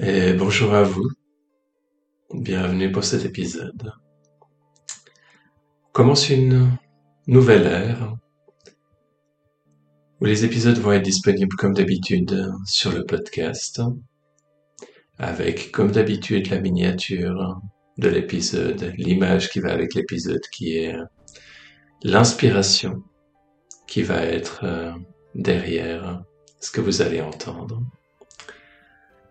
Et bonjour à vous. Bienvenue pour cet épisode. Commence une nouvelle ère où les épisodes vont être disponibles comme d'habitude sur le podcast avec comme d'habitude la miniature de l'épisode, l'image qui va avec l'épisode qui est l'inspiration qui va être euh, derrière ce que vous allez entendre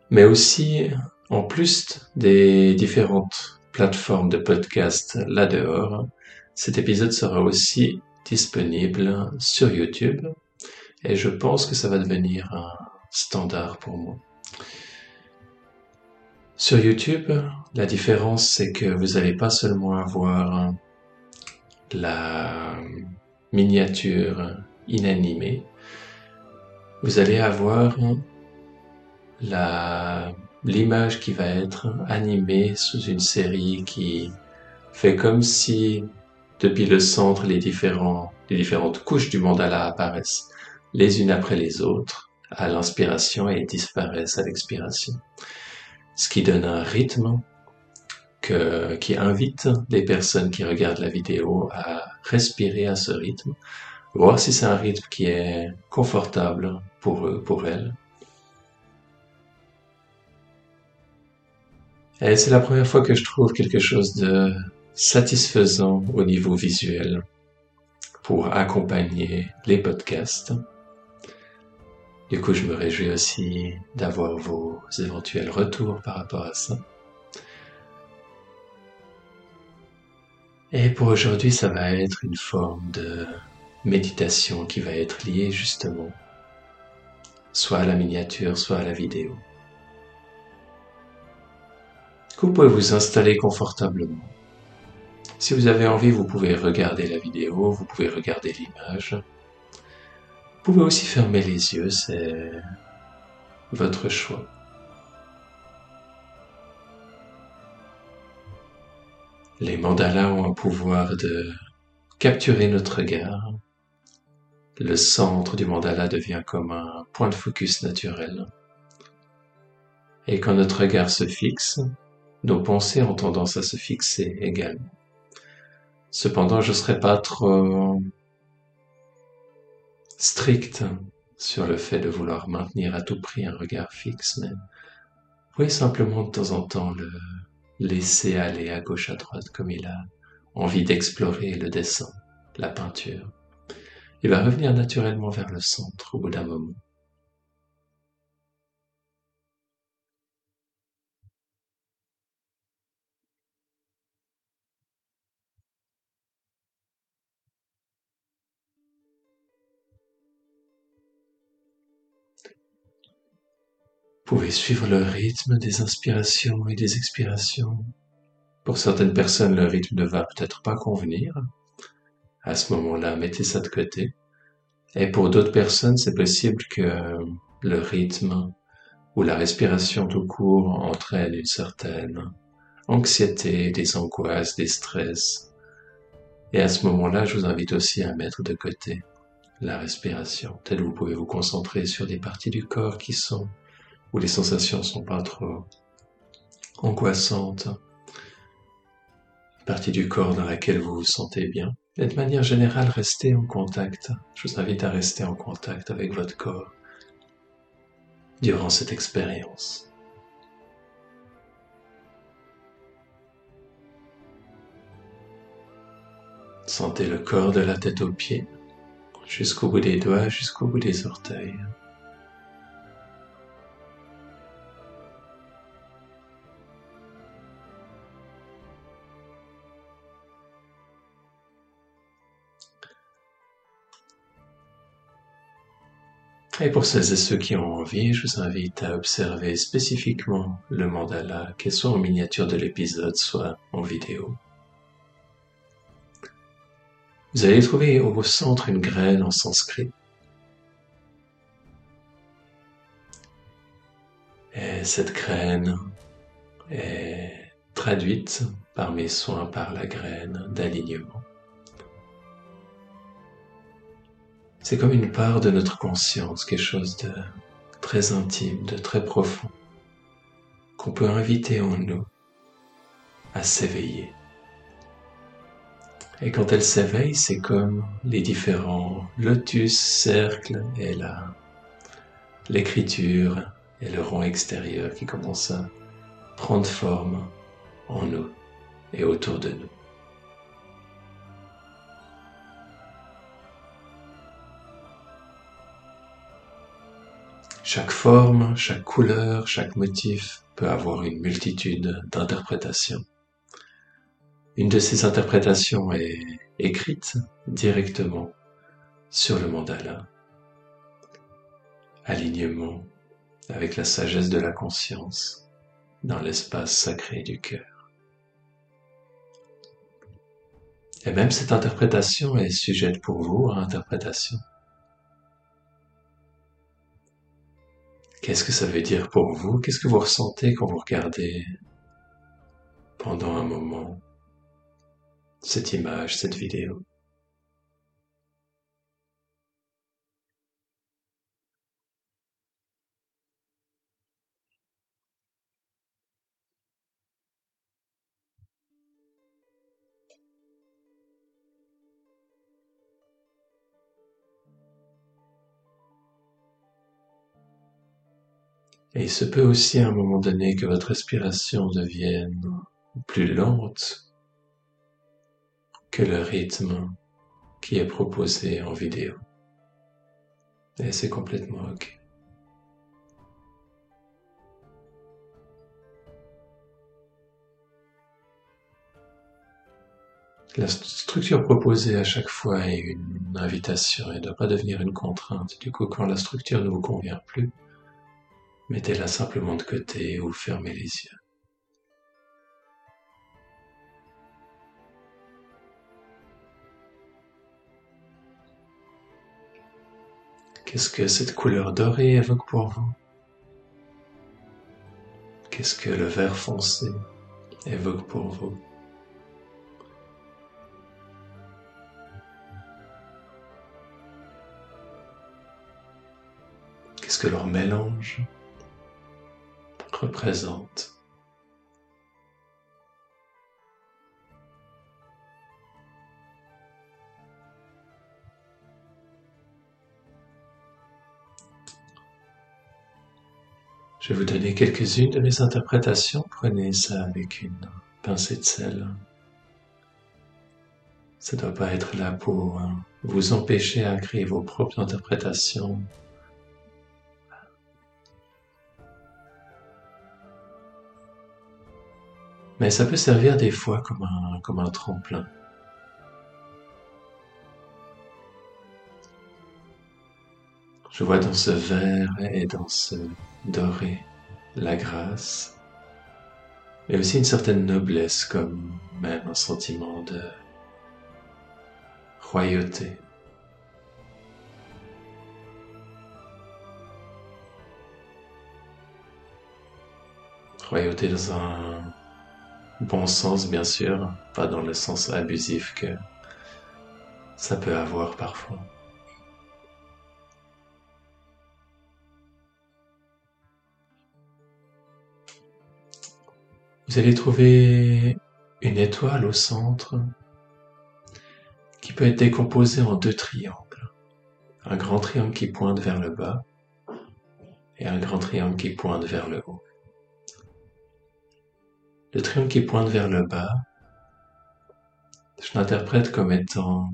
mais aussi en plus des différentes plateformes de podcast là dehors, cet épisode sera aussi disponible sur YouTube et je pense que ça va devenir un standard pour moi. Sur YouTube, la différence c'est que vous n'allez pas seulement avoir la miniature inanimée, vous allez avoir l'image qui va être animée sous une série qui fait comme si depuis le centre les différentes couches du mandala apparaissent les unes après les autres à l'inspiration et disparaissent à l'expiration. Ce qui donne un rythme qui invite les personnes qui regardent la vidéo à respirer à ce rythme, voir si c'est un rythme qui est confortable pour eux, pour elles, Et c'est la première fois que je trouve quelque chose de satisfaisant au niveau visuel pour accompagner les podcasts. Du coup, je me réjouis aussi d'avoir vos éventuels retours par rapport à ça. Et pour aujourd'hui, ça va être une forme de méditation qui va être liée justement soit à la miniature, soit à la vidéo vous pouvez vous installer confortablement? Si vous avez envie, vous pouvez regarder la vidéo, vous pouvez regarder l'image. Vous pouvez aussi fermer les yeux, c'est votre choix. Les mandalas ont un pouvoir de capturer notre regard. Le centre du mandala devient comme un point de focus naturel. Et quand notre regard se fixe, nos pensées ont tendance à se fixer également. Cependant, je ne serai pas trop strict sur le fait de vouloir maintenir à tout prix un regard fixe, mais vous pouvez simplement de temps en temps le laisser aller à gauche à droite comme il a envie d'explorer le dessin, la peinture. Il va revenir naturellement vers le centre au bout d'un moment. Pouvez suivre le rythme des inspirations et des expirations. Pour certaines personnes, le rythme ne va peut-être pas convenir. À ce moment-là, mettez ça de côté. Et pour d'autres personnes, c'est possible que le rythme ou la respiration tout court entraîne une certaine anxiété, des angoisses, des stress. Et à ce moment-là, je vous invite aussi à mettre de côté la respiration. Peut-être vous pouvez vous concentrer sur des parties du corps qui sont les sensations sont pas trop angoissantes, partie du corps dans laquelle vous vous sentez bien. Et de manière générale, restez en contact. Je vous invite à rester en contact avec votre corps durant cette expérience. Sentez le corps de la tête aux pieds, jusqu'au bout des doigts, jusqu'au bout des orteils. Et pour celles et ceux qui ont envie, je vous invite à observer spécifiquement le mandala, qu'il soit en miniature de l'épisode, soit en vidéo. Vous allez trouver au centre une graine en sanskrit. Et cette graine est traduite par mes soins par la graine d'alignement. C'est comme une part de notre conscience, quelque chose de très intime, de très profond. qu'on peut inviter en nous à s'éveiller. Et quand elle s'éveille, c'est comme les différents lotus, cercles et là, l'écriture et le rang extérieur qui commencent à prendre forme en nous et autour de nous. Chaque forme, chaque couleur, chaque motif peut avoir une multitude d'interprétations. Une de ces interprétations est écrite directement sur le mandala. Alignement avec la sagesse de la conscience dans l'espace sacré du cœur. Et même cette interprétation est sujette pour vous à interprétation. Qu'est-ce que ça veut dire pour vous? Qu'est-ce que vous ressentez quand vous regardez pendant un moment cette image, cette vidéo? Et il se peut aussi à un moment donné que votre respiration devienne plus lente que le rythme qui est proposé en vidéo. Et c'est complètement OK. La structure proposée à chaque fois est une invitation et ne doit pas devenir une contrainte. Du coup, quand la structure ne vous convient plus, mettez-la simplement de côté ou fermez les yeux. Qu'est-ce que cette couleur dorée évoque pour vous? Qu'est-ce que le vert foncé évoque pour vous? Qu'est-ce que leur mélange? Je vais vous donner quelques-unes de mes interprétations. Prenez ça avec une pincée de sel. Ça ne doit pas être là pour hein, vous empêcher à créer vos propres interprétations. Mais ça peut servir des fois comme un, comme un tremplin. Je vois dans ce verre et dans ce doré la grâce, mais aussi une certaine noblesse comme même un sentiment de royauté. Royauté dans un bon sens, bien sûr, pas dans le sens abusif que ça peut avoir parfois. Vous allez trouver une étoile au centre qui peut être décomposée en deux triangles. Un grand triangle qui pointe vers le bas et un grand triangle qui pointe vers le haut. Le triangle qui pointe vers le bas, je l'interprète comme étant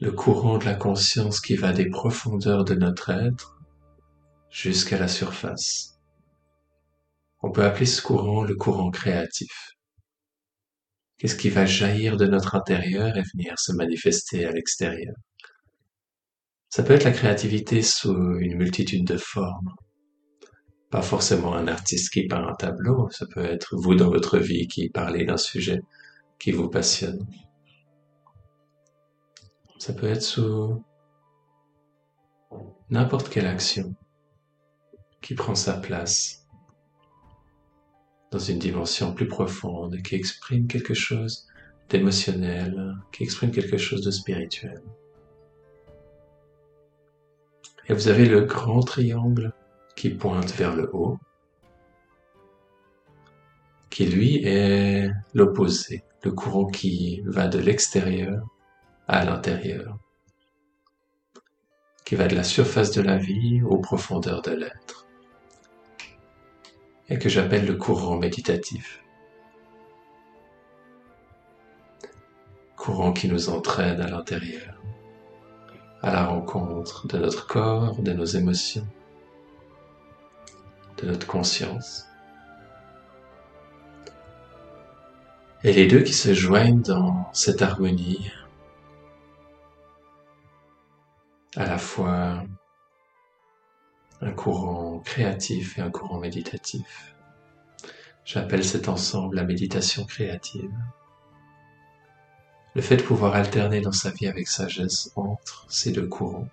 le courant de la conscience qui va des profondeurs de notre être jusqu'à la surface. On peut appeler ce courant le courant créatif. Qu'est-ce qui va jaillir de notre intérieur et venir se manifester à l'extérieur? Ça peut être la créativité sous une multitude de formes. Pas forcément un artiste qui peint un tableau, ça peut être vous dans votre vie qui parlez d'un sujet qui vous passionne. Ça peut être sous n'importe quelle action qui prend sa place dans une dimension plus profonde, qui exprime quelque chose d'émotionnel, qui exprime quelque chose de spirituel. Et vous avez le grand triangle qui pointe vers le haut, qui lui est l'opposé, le courant qui va de l'extérieur à l'intérieur, qui va de la surface de la vie aux profondeurs de l'être, et que j'appelle le courant méditatif. Courant qui nous entraîne à l'intérieur, à la rencontre de notre corps, de nos émotions, notre conscience. Et les deux qui se joignent dans cette harmonie, à la fois un courant créatif et un courant méditatif. J'appelle cet ensemble la méditation créative. Le fait de pouvoir alterner dans sa vie avec sagesse entre ces deux courants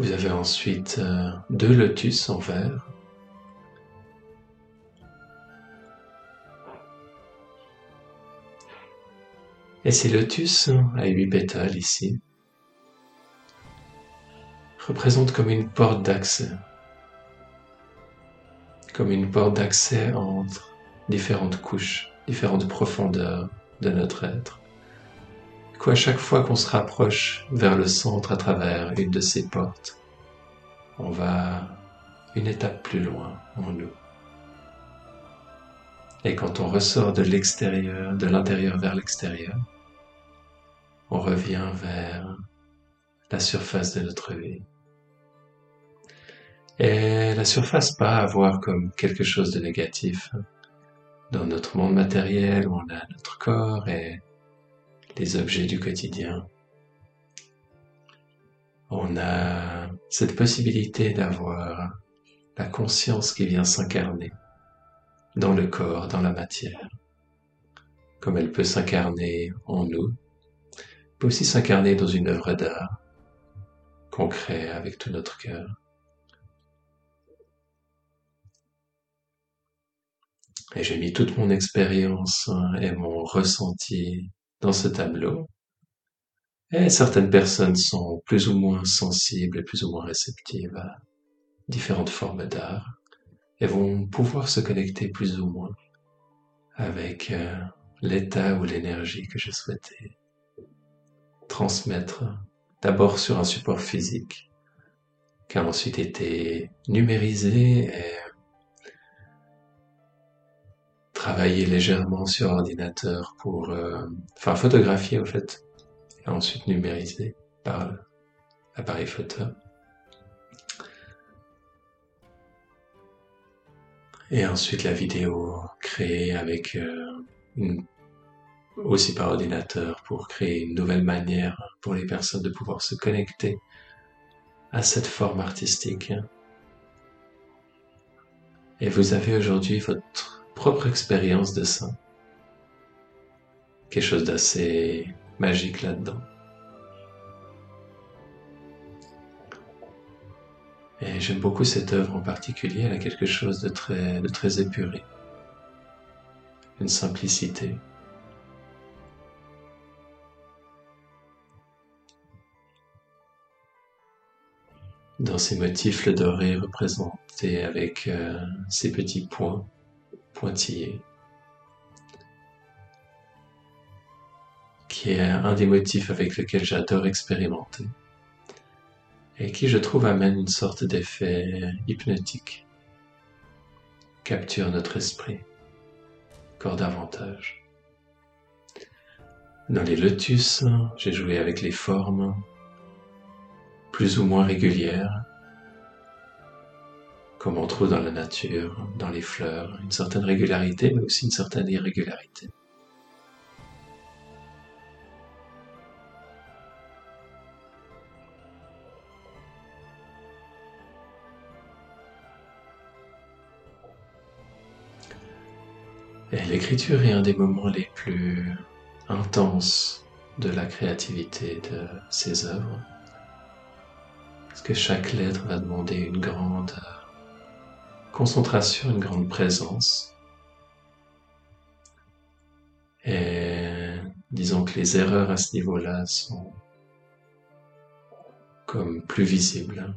Vous avez ensuite euh, deux lotus en verre. Et ces lotus à huit pétales ici. Représentent comme une porte d'accès, comme une porte d'accès entre différentes couches, différentes profondeurs de notre être qu'à chaque fois qu'on se rapproche vers le centre à travers une de ces portes, on va une étape plus loin en nous. Et quand on ressort de l'extérieur, de l'intérieur vers l'extérieur, on revient vers la surface de notre vie. Et la surface pas à voir comme quelque chose de négatif. Dans notre monde matériel, on a notre corps et les objets du quotidien. On a cette possibilité d'avoir la conscience qui vient s'incarner dans le corps, dans la matière, comme elle peut s'incarner en nous, peut aussi s'incarner dans une œuvre d'art qu'on avec tout notre cœur. Et j'ai mis toute mon expérience et mon ressenti dans ce tableau. Et certaines personnes sont plus ou moins sensibles et plus ou moins réceptives à différentes formes d'art et vont pouvoir se connecter plus ou moins avec euh, l'état ou l'énergie que je souhaitais transmettre d'abord sur un support physique qui a ensuite été numérisé et travailler légèrement sur ordinateur pour, euh, enfin photographier en fait, et ensuite numériser par l'appareil photo. Et ensuite la vidéo créée avec euh, aussi par ordinateur pour créer une nouvelle manière pour les personnes de pouvoir se connecter à cette forme artistique. Et vous avez aujourd'hui votre propre expérience de ça. Quelque chose d'assez magique là-dedans. Et j'aime beaucoup cette œuvre en particulier, elle a quelque chose de très, de très épuré. Une simplicité. Dans ces motifs, le doré représenté avec euh, ces petits points qui est un des motifs avec lesquels j'adore expérimenter et qui je trouve amène une sorte d'effet hypnotique, capture notre esprit encore davantage. Dans les lotus, j'ai joué avec les formes plus ou moins régulières comme on trouve dans la nature, dans les fleurs, une certaine régularité, mais aussi une certaine irrégularité. Et l'écriture est un des moments les plus intenses de la créativité de ces œuvres, parce que chaque lettre va demander une grande concentration, une grande présence, Et disons que les erreurs à ce niveau-là sont comme plus visibles.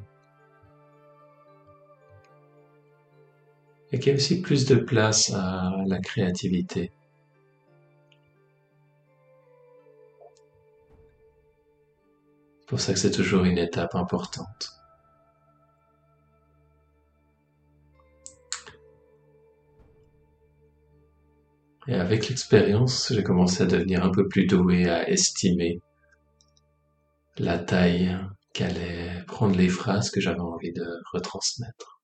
Et qu'il y a aussi plus de place à la créativité. C'est pour ça que c'est toujours une étape importante. Et avec l'expérience, j'ai commencé à devenir un peu plus doué à estimer la taille qu'allaient prendre les phrases que j'avais envie de retransmettre.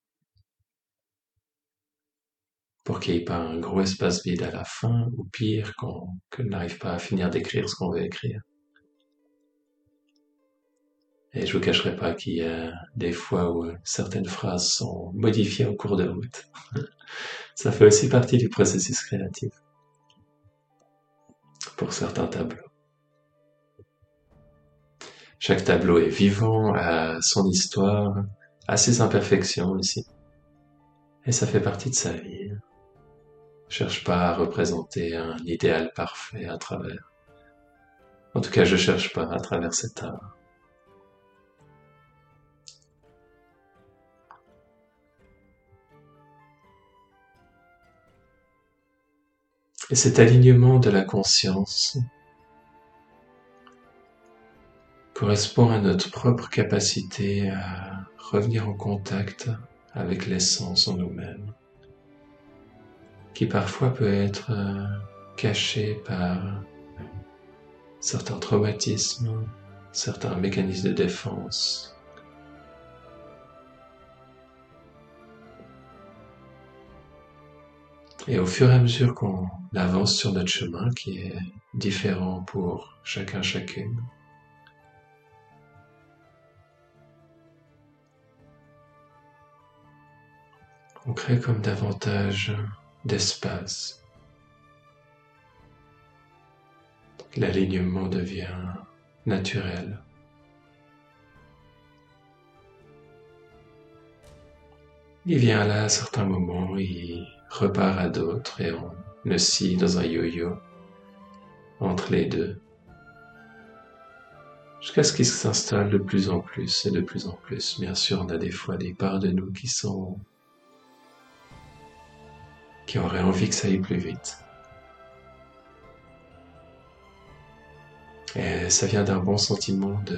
Pour qu'il n'y ait pas un gros espace vide à la fin, ou pire, qu'on n'arrive pas à finir d'écrire ce qu'on veut écrire. Et je vous cacherai pas qu'il y a des fois où certaines phrases sont modifiées en cours de route. Ça fait aussi partie du processus créatif pour certains tableaux. Chaque tableau est vivant, a son histoire, a ses imperfections aussi. Et ça fait partie de sa vie. Je cherche pas à représenter un idéal parfait à travers. En tout cas, je cherche pas à travers cet art. Et cet alignement de la conscience correspond à notre propre capacité à revenir en contact avec l'essence en nous-mêmes, qui parfois peut être euh, cachée par certains traumatismes, certains mécanismes de défense, Et au fur et à mesure qu'on avance sur notre chemin, qui est différent pour chacun chacune, on crée comme davantage d'espace. L'alignement devient naturel. Il vient là à certains moments, il repart à d'autres et on scie dans un yo-yo entre les deux jusqu'à ce qu'il s'installe de plus en plus et de plus en plus. Bien sûr, on a des fois des parts de nous qui sont qui auraient envie que ça aille plus vite. Et ça vient d'un bon sentiment de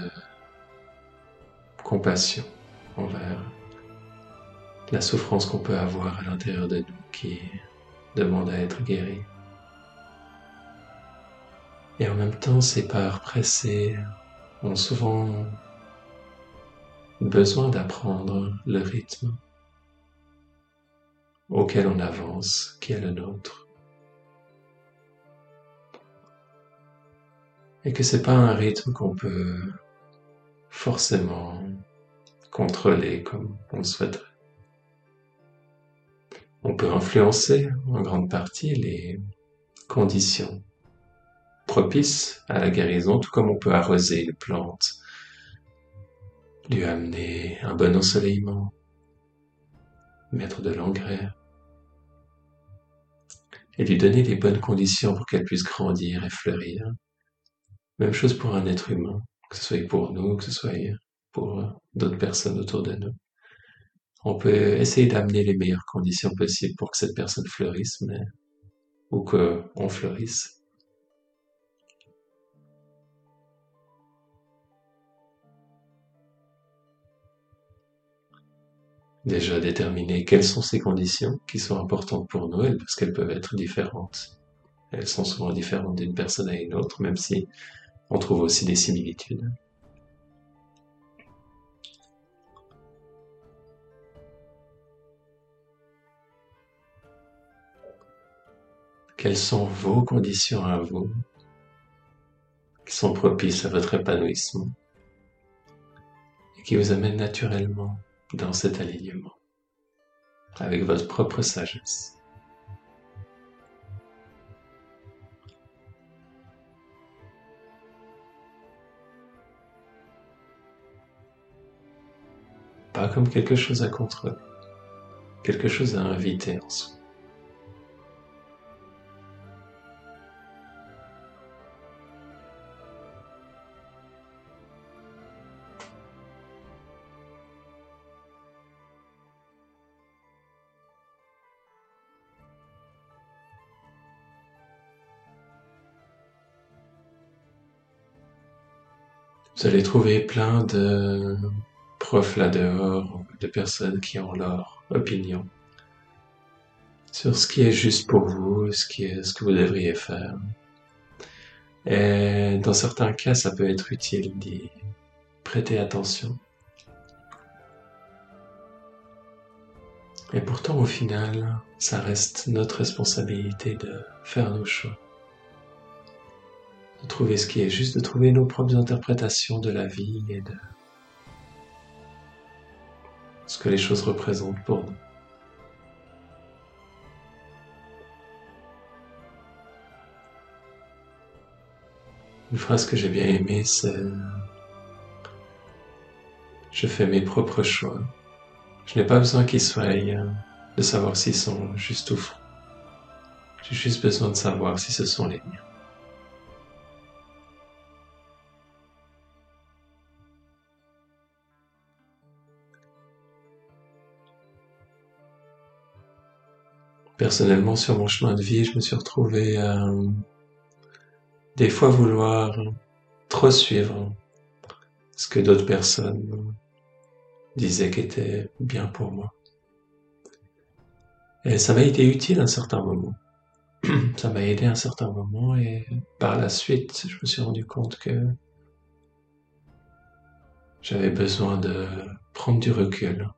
compassion envers la souffrance qu'on peut avoir à l'intérieur de nous qui demande à être guéri. Et en même temps, ces parts pressées ont souvent besoin d'apprendre le rythme auquel on avance, qui est le nôtre. Et que c'est pas un rythme qu'on peut forcément contrôler comme on souhaiterait. On peut influencer en grande partie les conditions propices à la guérison, tout comme on peut arroser une plante, lui amener un bon ensoleillement, mettre de l'engrais et lui donner les bonnes conditions pour qu'elle puisse grandir et fleurir. Même chose pour un être humain, que ce soit pour nous, que ce soit pour d'autres personnes autour de nous on peut essayer d'amener les meilleures conditions possibles pour que cette personne fleurisse, mais ou que on fleurisse. Déjà déterminer quelles sont ces conditions qui sont importantes pour nous, parce qu'elles peuvent être différentes. Elles sont souvent différentes d'une personne à une autre, même si on trouve aussi des similitudes. Quelles sont vos conditions à vous qui sont propices à votre épanouissement et qui vous amènent naturellement dans cet alignement avec votre propre sagesse. Pas comme quelque chose à contrôler, quelque chose à inviter en soi. Vous allez trouver plein de profs là dehors, de personnes qui ont leur opinion sur ce qui est juste pour vous, ce que vous devriez faire. Et dans certains cas, ça peut être utile d'y prêter attention. Et pourtant, au final, ça reste notre responsabilité de faire nos choix. De trouver ce qui est juste, de trouver nos propres interprétations de la vie et de ce que les choses représentent pour nous. Une phrase que j'ai bien aimée, c'est Je fais mes propres choix. Je n'ai pas besoin qu'ils soient euh, de savoir s'ils sont juste ou faux. J'ai juste besoin de savoir si ce sont les miens. Personnellement, sur mon chemin de vie, je me suis retrouvé à des fois vouloir trop suivre ce que d'autres personnes disaient qu'était bien pour moi. Et ça m'a été utile à un certain moment. ça m'a aidé à un certain moment et par la suite, je me suis rendu compte que j'avais besoin de prendre du recul,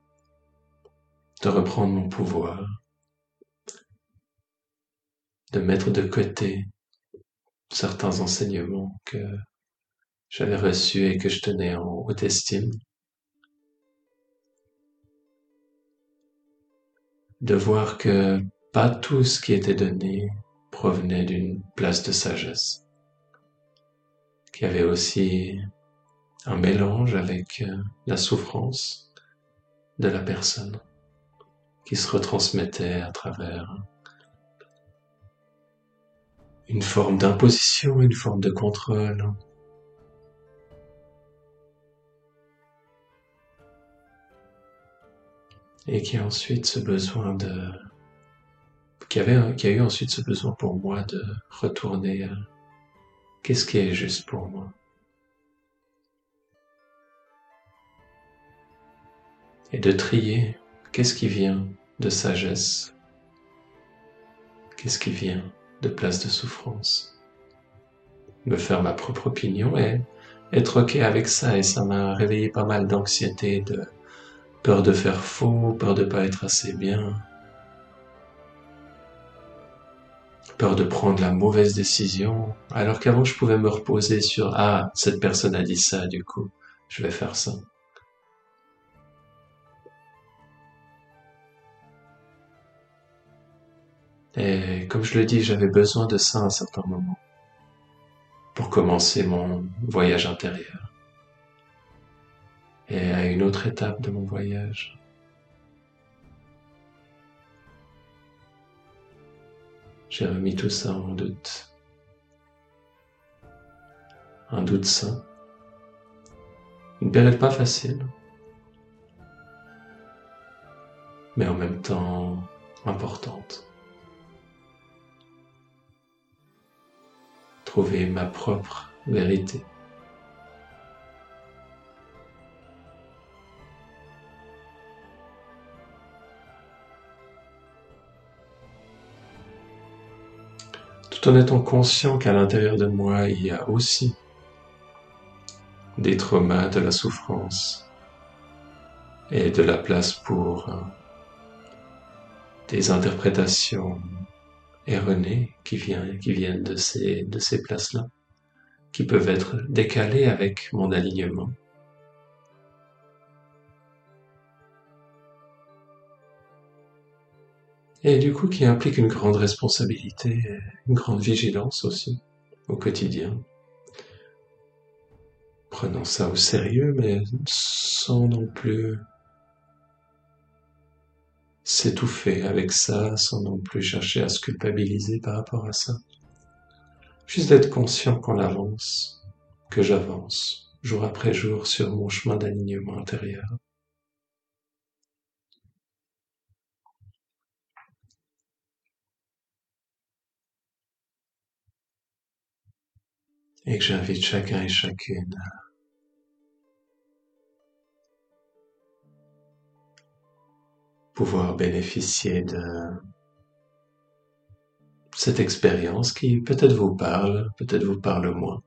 de reprendre mon pouvoir, de mettre de côté certains enseignements que j'avais reçus et que je tenais en haute estime. De voir que pas tout ce qui était donné provenait d'une place de sagesse, qu'il y avait aussi un mélange avec euh, la souffrance de la personne qui se retransmettait à travers une forme d'imposition, une forme de contrôle. Et qui a ensuite ce besoin de, qui a eu ensuite ce besoin pour moi de retourner à qu'est-ce qui est juste pour moi? Et de trier qu'est-ce qui vient de sagesse, qu'est-ce qui vient de place de souffrance. Me faire ma propre opinion et être ok avec ça et ça m'a réveillé pas mal d'anxiété, de peur de faire faux, peur de pas être assez bien, peur de prendre la mauvaise décision, alors qu'avant je pouvais me reposer sur ah cette personne a dit ça du coup je vais faire ça. Et comme je le dis, j'avais besoin de ça à un certain moment pour commencer mon voyage intérieur. Et à une autre étape de mon voyage, j'ai remis tout ça en doute. Un doute sain. Une période pas facile, mais en même temps importante. Trouver ma propre vérité. Tout en étant conscient qu'à l'intérieur de moi, il y a aussi des traumas, de la souffrance et de la place pour euh, des interprétations erronées qui viennent, de ces places-là, qui peuvent être décalées avec mon alignement. Et du coup, qui implique une grande responsabilité, une grande vigilance aussi au quotidien. Prenons ça au sérieux, mais sans non plus s'étouffer avec ça sans non plus chercher à se culpabiliser par rapport à ça. Juste d'être conscient qu'on avance, que j'avance, jour après jour sur mon chemin d'alignement intérieur. Et que j'invite chacun et chacune pouvoir bénéficier de cette expérience qui peut-être vous parle, peut-être vous parle moins.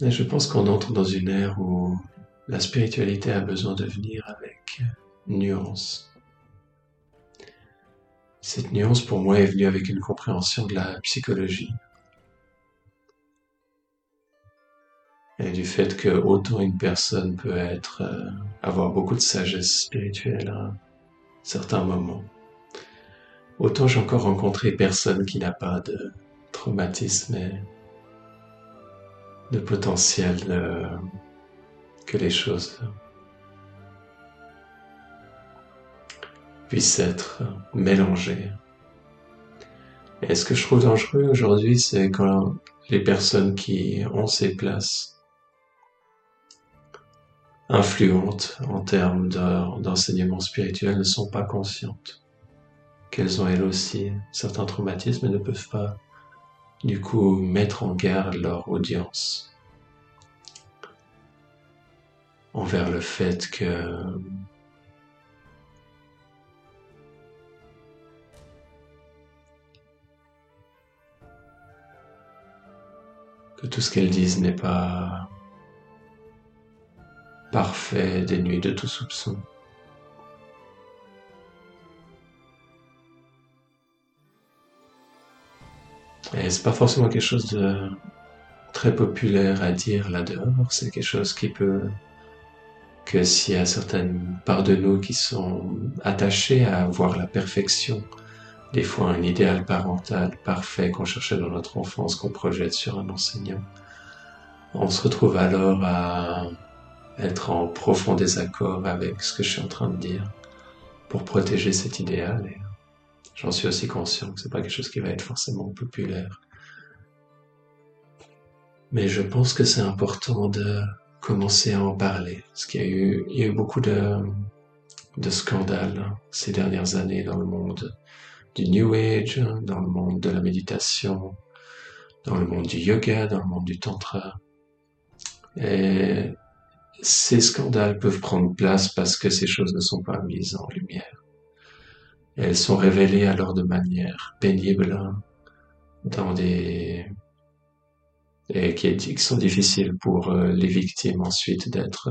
Et je pense qu'on entre dans une ère où la spiritualité a besoin de venir avec nuance. Cette nuance pour moi est venue avec une compréhension de la psychologie. Et du fait que autant une personne peut être, euh, avoir beaucoup de sagesse spirituelle à certains moments, autant j'ai encore rencontré personne qui n'a pas de traumatisme de potentiel euh, que les choses puissent être mélangées. Et ce que je trouve dangereux aujourd'hui, c'est quand les personnes qui ont ces places influentes en termes d'enseignement spirituel ne sont pas conscientes qu'elles ont elles aussi certains traumatismes et ne peuvent pas du coup mettre en garde leur audience envers le fait que que tout ce qu'elles disent n'est pas parfait, dénué de tout soupçon. Et c'est pas forcément quelque chose de très populaire à dire là-dehors, c'est quelque chose qui peut, que s'il y a certaines parts de nous qui sont attachées à voir la perfection, des fois un idéal parental parfait qu'on cherchait dans notre enfance, qu'on projette sur un enseignant, on se retrouve alors à être en profond désaccord avec ce que je suis en train de dire pour protéger cet idéal J'en suis aussi conscient que c'est pas quelque chose qui va être forcément populaire. Mais je pense que c'est important de commencer à en parler. Parce qu'il y a eu, y a eu beaucoup de, de scandales ces dernières années dans le monde du New Age, dans le monde de la méditation, dans le monde du yoga, dans le monde du tantra. Et ces scandales peuvent prendre place parce que ces choses ne sont pas mises en lumière elles sont révélées alors de manière pénible dans des qui, sont difficiles pour euh, les victimes ensuite d'être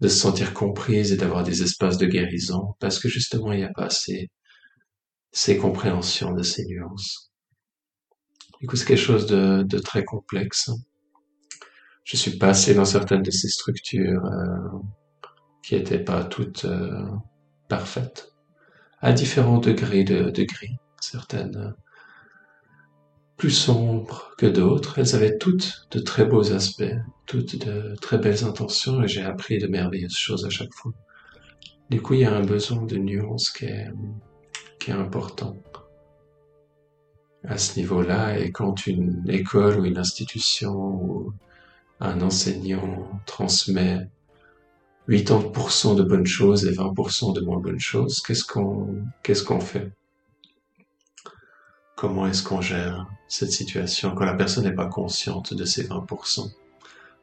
de se sentir comprises et d'avoir des espaces de guérison parce que justement il n'y a pas ces, ces compréhensions de ces nuances. Du coup, c'est quelque chose de, très complexe. Je suis passé dans certaines de ces structures euh, qui n'étaient pas toutes euh, parfaites à différents degrés de, gris, certaines plus sombres que d'autres. Elles avaient toutes de très beaux aspects, toutes de très belles intentions et j'ai appris de merveilleuses choses à chaque fois. Du coup, il y a un besoin de nuance qui est, qui est important à ce niveau-là. Et quand une école ou une institution ou un enseignant transmet 80% de bonnes choses et 20% de moins bonnes choses, qu'est-ce qu'on fait? Comment est-ce qu'on gère cette situation? Quand la personne n'est pas consciente de ces 20%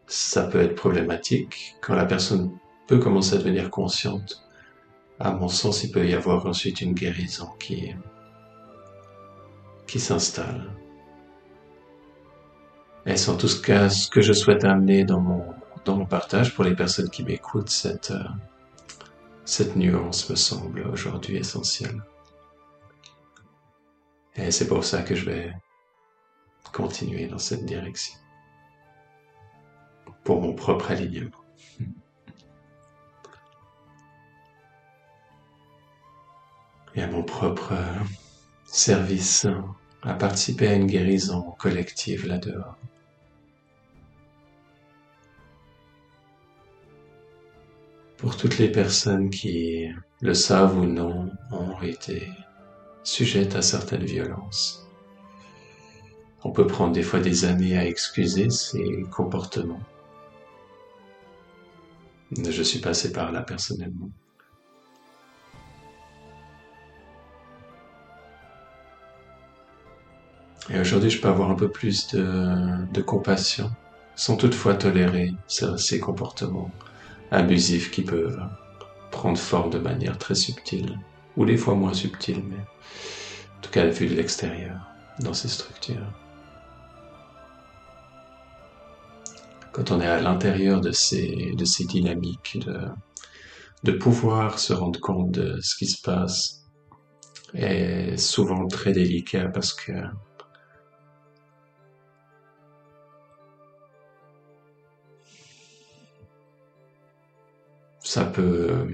Ça peut être problématique. Quand la personne peut commencer à devenir consciente, à mon sens, il peut y avoir ensuite une guérison qui qui s'installe. Et c'est en tout cas ce que je souhaite amener dans mon dans mon partage pour les personnes qui m'écoutent, cette, euh, cette nuance me semble aujourd'hui essentielle. Et c'est pour ça que je vais continuer dans cette direction. Pour mon propre alignement. Et à mon propre service à participer à une guérison collective là-dehors. pour toutes les personnes qui, le savent ou non, ont été sujettes à certaines violences. On peut prendre des fois des années à excuser ces comportements. Je suis passé par là personnellement. Et aujourd'hui, je peux avoir un peu plus de, compassion, sans toutefois tolérer ces comportements abusifs qui peuvent prendre forme de manière très subtile, ou des fois moins subtile, mais en tout cas vue de l'extérieur, dans ces structures. Quand on est à l'intérieur de ces, de ces dynamiques, de pouvoir se rendre compte de ce qui se passe est souvent très délicat parce que ça peut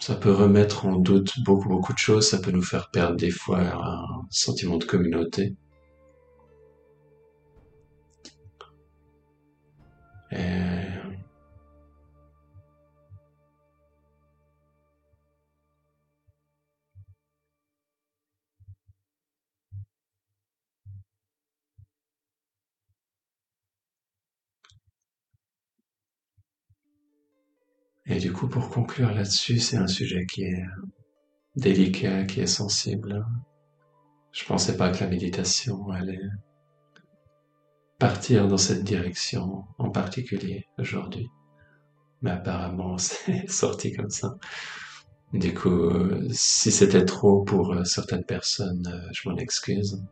ça peut remettre en doute beaucoup beaucoup de choses, ça peut nous faire perdre des fois un sentiment de communauté. Et du coup, pour conclure là-dessus, c'est un sujet qui est délicat, qui est sensible. Je pensais pas que la méditation allait partir dans cette direction en particulier aujourd'hui. Mais apparemment, c'est sorti comme ça. Du coup, si c'était trop pour certaines personnes, je m'en excuse.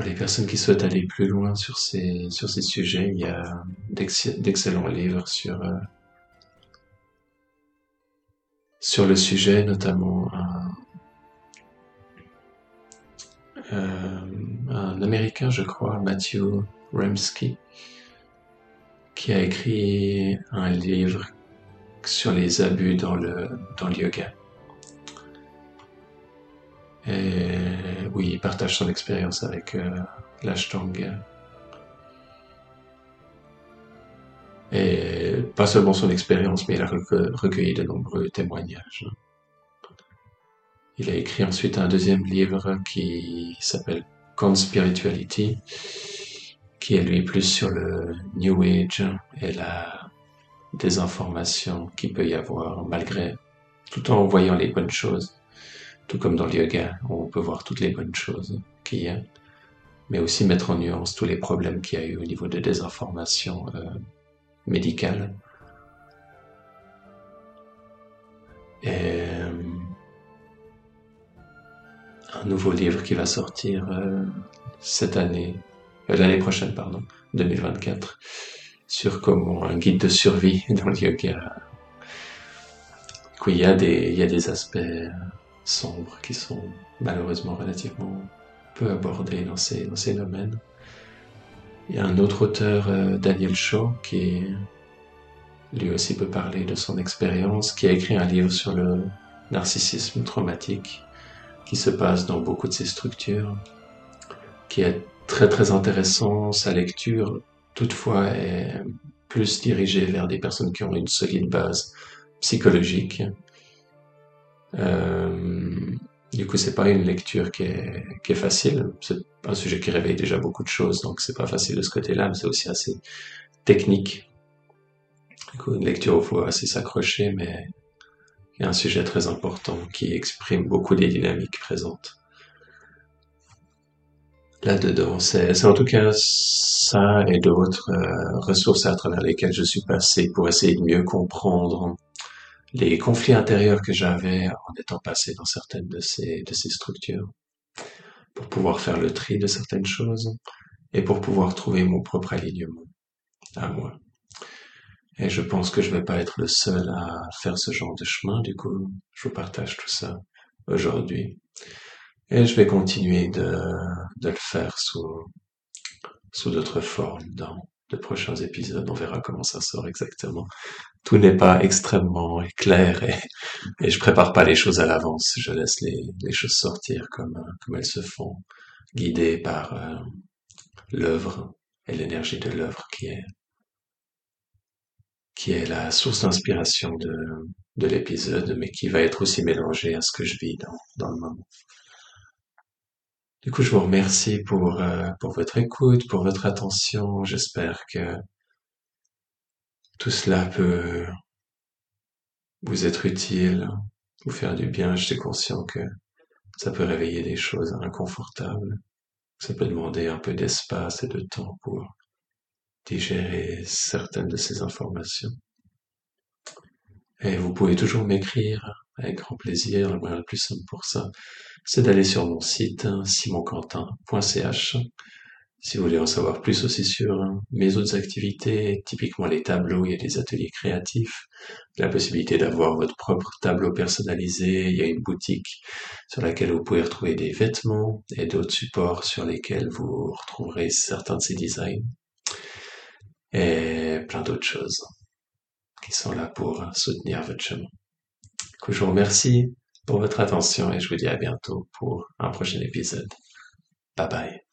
Pour les personnes qui souhaitent aller plus loin sur ces, sur ces sujets, il y a d'excellents livres sur, euh, sur le sujet, notamment un, euh, un Américain, je crois, Matthew Remsky, qui a écrit un livre sur les abus dans le, dans le yoga. Et oui, il partage son expérience avec euh, l'Ashtanga. Et pas seulement son expérience, mais il a recueilli de nombreux témoignages. Il a écrit ensuite un deuxième livre qui s'appelle Conspirituality, qui est lui plus sur le New Age et la désinformation qu'il peut y avoir malgré, tout en voyant les bonnes choses. Tout comme dans le yoga, on peut voir toutes les bonnes choses qu'il y a, mais aussi mettre en nuance tous les problèmes qu'il y a eu au niveau de désinformation euh, médicale. Et euh, un nouveau livre qui va sortir euh, cette année, l'année prochaine, pardon, 2024, sur comment un guide de survie dans le yoga. il y a des aspects sombres qui sont malheureusement relativement peu abordés dans ces, domaines. Il y a un autre auteur, euh, Daniel Shaw, qui lui aussi peut parler de son expérience, qui a écrit un livre sur le narcissisme traumatique qui se passe dans beaucoup de ces structures, qui est très très intéressant. Sa lecture, toutefois, est plus dirigée vers des personnes qui ont une solide base psychologique du coup, c'est pas une lecture qui est, qui est facile. C'est un sujet qui réveille déjà beaucoup de choses, donc c'est pas facile de ce côté-là, mais c'est aussi assez technique. Du coup, une lecture où il faut assez s'accrocher, mais il y a un sujet très important qui exprime beaucoup des dynamiques présentes là-dedans. C'est en tout cas ça et d'autres euh, ressources à travers lesquelles je suis passé pour essayer de mieux comprendre les conflits intérieurs que j'avais en étant passé dans certaines de ces, de ces structures, pour pouvoir faire le tri de certaines choses et pour pouvoir trouver mon propre alignement à moi. Et je pense que je vais pas être le seul à faire ce genre de chemin, du coup, je vous partage tout ça aujourd'hui. Et je vais continuer de, de le faire sous, sous d'autres formes de prochains épisodes. On verra comment ça sort exactement tout n'est pas extrêmement clair et, et, je prépare pas les choses à l'avance. Je laisse les, choses sortir comme, elles se font, guidées par euh, l'œuvre et l'énergie de l'œuvre qui est la source d'inspiration de, de l'épisode, mais qui va être aussi mélangée à ce que je vis dans le moment. Du coup, je vous remercie pour, euh, pour votre écoute, pour votre attention. J'espère que tout cela peut vous être utile, vous faire du bien. Je suis conscient que ça peut réveiller des choses inconfortables. Ça peut demander un peu d'espace et de temps pour digérer certaines de ces informations. Et vous pouvez toujours m'écrire avec grand plaisir. Le le plus simple pour ça, c'est d'aller sur mon site simonquentin.ch. Si vous voulez en savoir plus aussi sur mes autres activités, typiquement les tableaux, il y a des ateliers créatifs, la possibilité d'avoir votre propre tableau personnalisé, il y a une boutique sur laquelle vous pouvez retrouver des vêtements et d'autres supports sur lesquels vous retrouverez certains de ces designs et plein d'autres choses qui sont là pour soutenir votre chemin. je vous remercie votre attention et je vous dis à bientôt pour un prochain épisode. Bye bye.